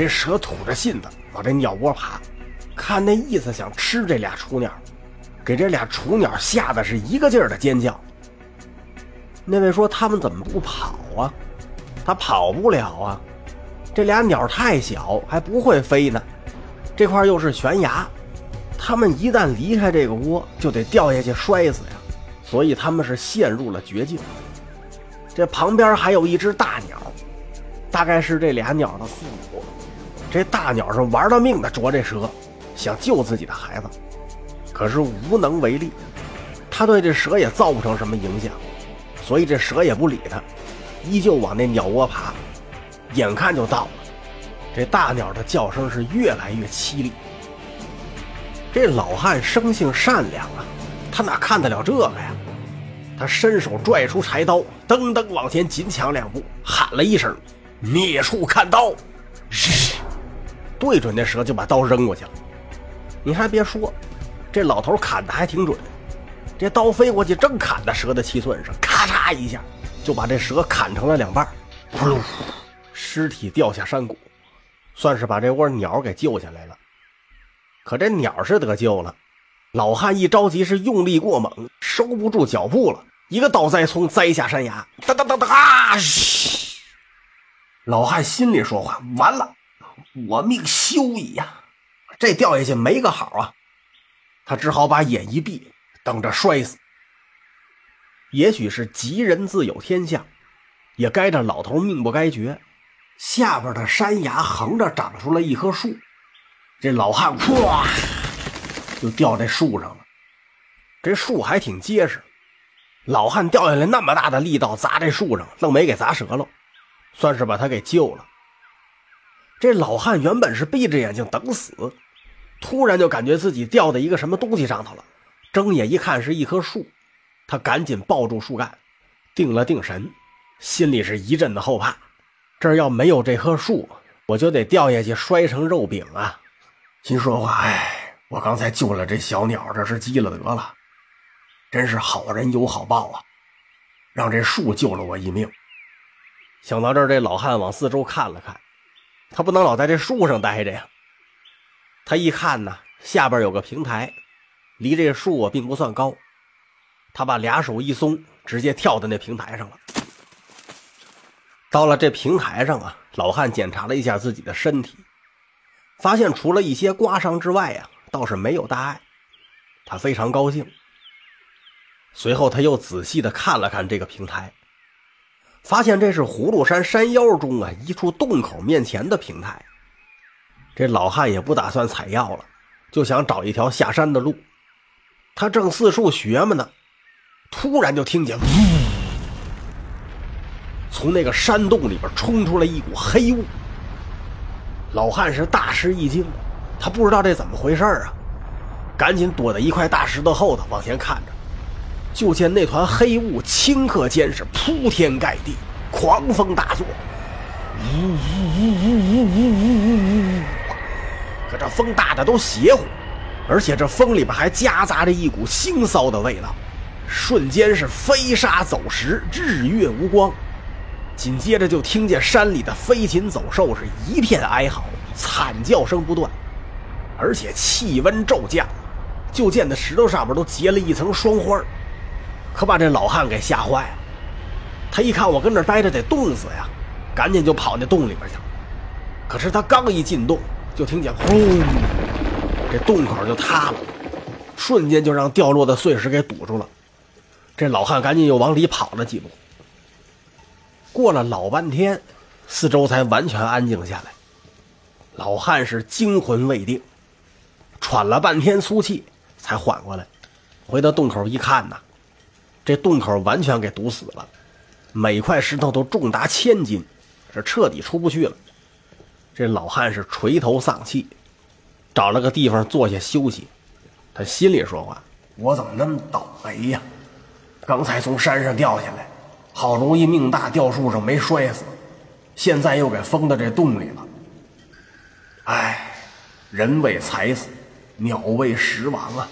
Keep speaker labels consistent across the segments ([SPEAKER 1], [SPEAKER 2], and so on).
[SPEAKER 1] 这蛇吐着信子往这鸟窝爬，看那意思想吃这俩雏鸟，给这俩雏鸟吓得是一个劲儿的尖叫。那位说他们怎么不跑啊？他跑不了啊，这俩鸟太小，还不会飞呢。这块又是悬崖，他们一旦离开这个窝，就得掉下去摔死呀。所以他们是陷入了绝境。这旁边还有一只大鸟，大概是这俩鸟的父母。这大鸟是玩了命的啄这蛇，想救自己的孩子，可是无能为力。他对这蛇也造不成什么影响。所以这蛇也不理他，依旧往那鸟窝爬，眼看就到了。这大鸟的叫声是越来越凄厉。这老汉生性善良啊，他哪看得了这个呀？他伸手拽出柴刀，噔噔往前紧抢两步，喊了一声：“孽畜看刀！”对准那蛇就把刀扔过去了。你还别说，这老头砍的还挺准。这刀飞过去，正砍在蛇的七寸上，咔嚓一下就把这蛇砍成了两半，噗噜，尸体掉下山谷，算是把这窝鸟给救下来了。可这鸟是得救了，老汉一着急是用力过猛，收不住脚步了，一个倒栽葱栽下山崖，哒哒哒哒啊！嘘，老汉心里说话：完了，我命休矣呀！这掉下去没个好啊！他只好把眼一闭。等着摔死。也许是吉人自有天相，也该这老头命不该绝。下边的山崖横着长出了一棵树，这老汉咵就掉在树上了。这树还挺结实，老汉掉下来那么大的力道砸这树上，愣没给砸折了，算是把他给救了。这老汉原本是闭着眼睛等死，突然就感觉自己掉在一个什么东西上头了。睁眼一看，是一棵树，他赶紧抱住树干，定了定神，心里是一阵的后怕。这要没有这棵树，我就得掉下去摔成肉饼啊！心说话：“哎，我刚才救了这小鸟，这是积了德了，真是好人有好报啊！让这树救了我一命。”想到这儿，这老汉往四周看了看，他不能老在这树上待着呀。他一看呢，下边有个平台。离这树啊并不算高，他把俩手一松，直接跳到那平台上了。到了这平台上啊，老汉检查了一下自己的身体，发现除了一些刮伤之外啊，倒是没有大碍。他非常高兴。随后他又仔细的看了看这个平台，发现这是葫芦山山腰中啊一处洞口面前的平台。这老汉也不打算采药了，就想找一条下山的路。他正四处学嘛呢，突然就听见，从那个山洞里边冲出来一股黑雾。老汉是大吃一惊，他不知道这怎么回事啊，赶紧躲在一块大石头后头往前看着，就见那团黑雾顷刻间是铺天盖地，狂风大作，呜呜呜呜呜呜呜呜呜，可这风大的都邪乎。而且这风里边还夹杂着一股腥臊的味道，瞬间是飞沙走石，日月无光。紧接着就听见山里的飞禽走兽是一片哀嚎，惨叫声不断，而且气温骤降，就见那石头上面都结了一层霜花，可把这老汉给吓坏了。他一看我跟这待着得冻死呀，赶紧就跑那洞里边去了。可是他刚一进洞，就听见轰。这洞口就塌了，瞬间就让掉落的碎石给堵住了。这老汉赶紧又往里跑了几步。过了老半天，四周才完全安静下来。老汉是惊魂未定，喘了半天粗气才缓过来。回到洞口一看呐，这洞口完全给堵死了，每块石头都重达千斤，是彻底出不去了。这老汉是垂头丧气。找了个地方坐下休息，他心里说话：“我怎么那么倒霉呀？刚才从山上掉下来，好容易命大掉树上没摔死，现在又给封到这洞里了。哎，人为财死，鸟为食亡啊！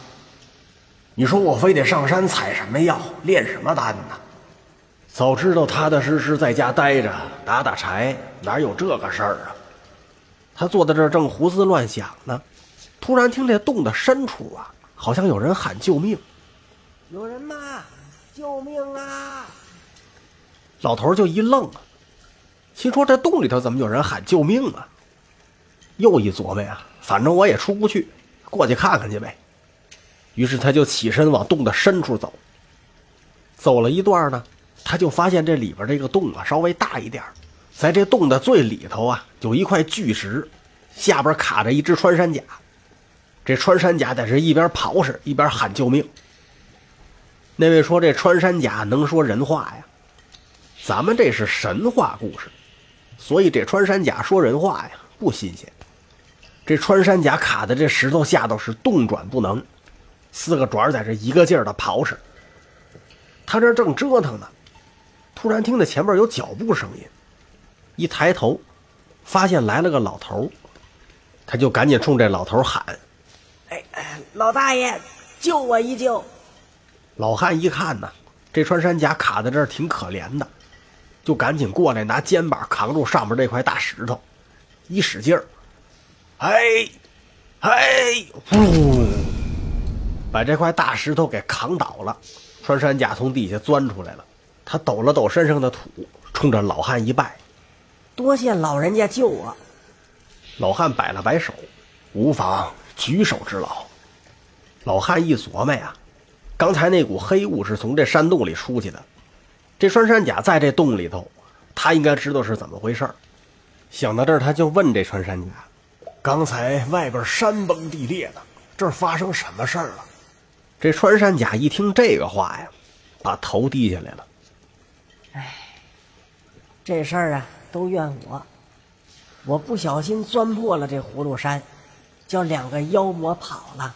[SPEAKER 1] 你说我非得上山采什么药，炼什么丹呢？早知道踏踏实实在家待着，打打柴，哪有这个事儿啊？”他坐在这儿正胡思乱想呢，突然听这洞的深处啊，好像有人喊救命。
[SPEAKER 2] 有人吗？救命啊！
[SPEAKER 1] 老头就一愣啊，心说这洞里头怎么有人喊救命啊？又一琢磨呀，反正我也出不去，过去看看去呗。于是他就起身往洞的深处走。走了一段呢，他就发现这里边这个洞啊稍微大一点在这洞的最里头啊有一块巨石，下边卡着一只穿山甲。这穿山甲在这一边刨食一边喊救命。那位说这穿山甲能说人话呀？咱们这是神话故事，所以这穿山甲说人话呀不新鲜。这穿山甲卡在这石头下头是动转不能，四个爪在这一个劲儿的刨食。他这正折腾呢，突然听到前面有脚步声音，一抬头，发现来了个老头他就赶紧冲这老头喊：“
[SPEAKER 2] 哎哎，老大爷，救我一救！”
[SPEAKER 1] 老汉一看呢，这穿山甲卡在这儿挺可怜的，就赶紧过来拿肩膀扛住上面这块大石头，一使劲儿，哎，哎，呼，把这块大石头给扛倒了。穿山甲从地下钻出来了，他抖了抖身上的土，冲着老汉一拜：“
[SPEAKER 2] 多谢老人家救我。”
[SPEAKER 1] 老汉摆了摆手：“无妨，举手之劳。”老汉一琢磨呀，刚才那股黑雾是从这山洞里出去的，这穿山甲在这洞里头，他应该知道是怎么回事想到这儿，他就问这穿山甲：“刚才外边山崩地裂的，这儿发生什么事儿了？”这穿山甲一听这个话呀，把头低下来了。
[SPEAKER 2] 哎，这事儿啊，都怨我，我不小心钻破了这葫芦山，叫两个妖魔跑了。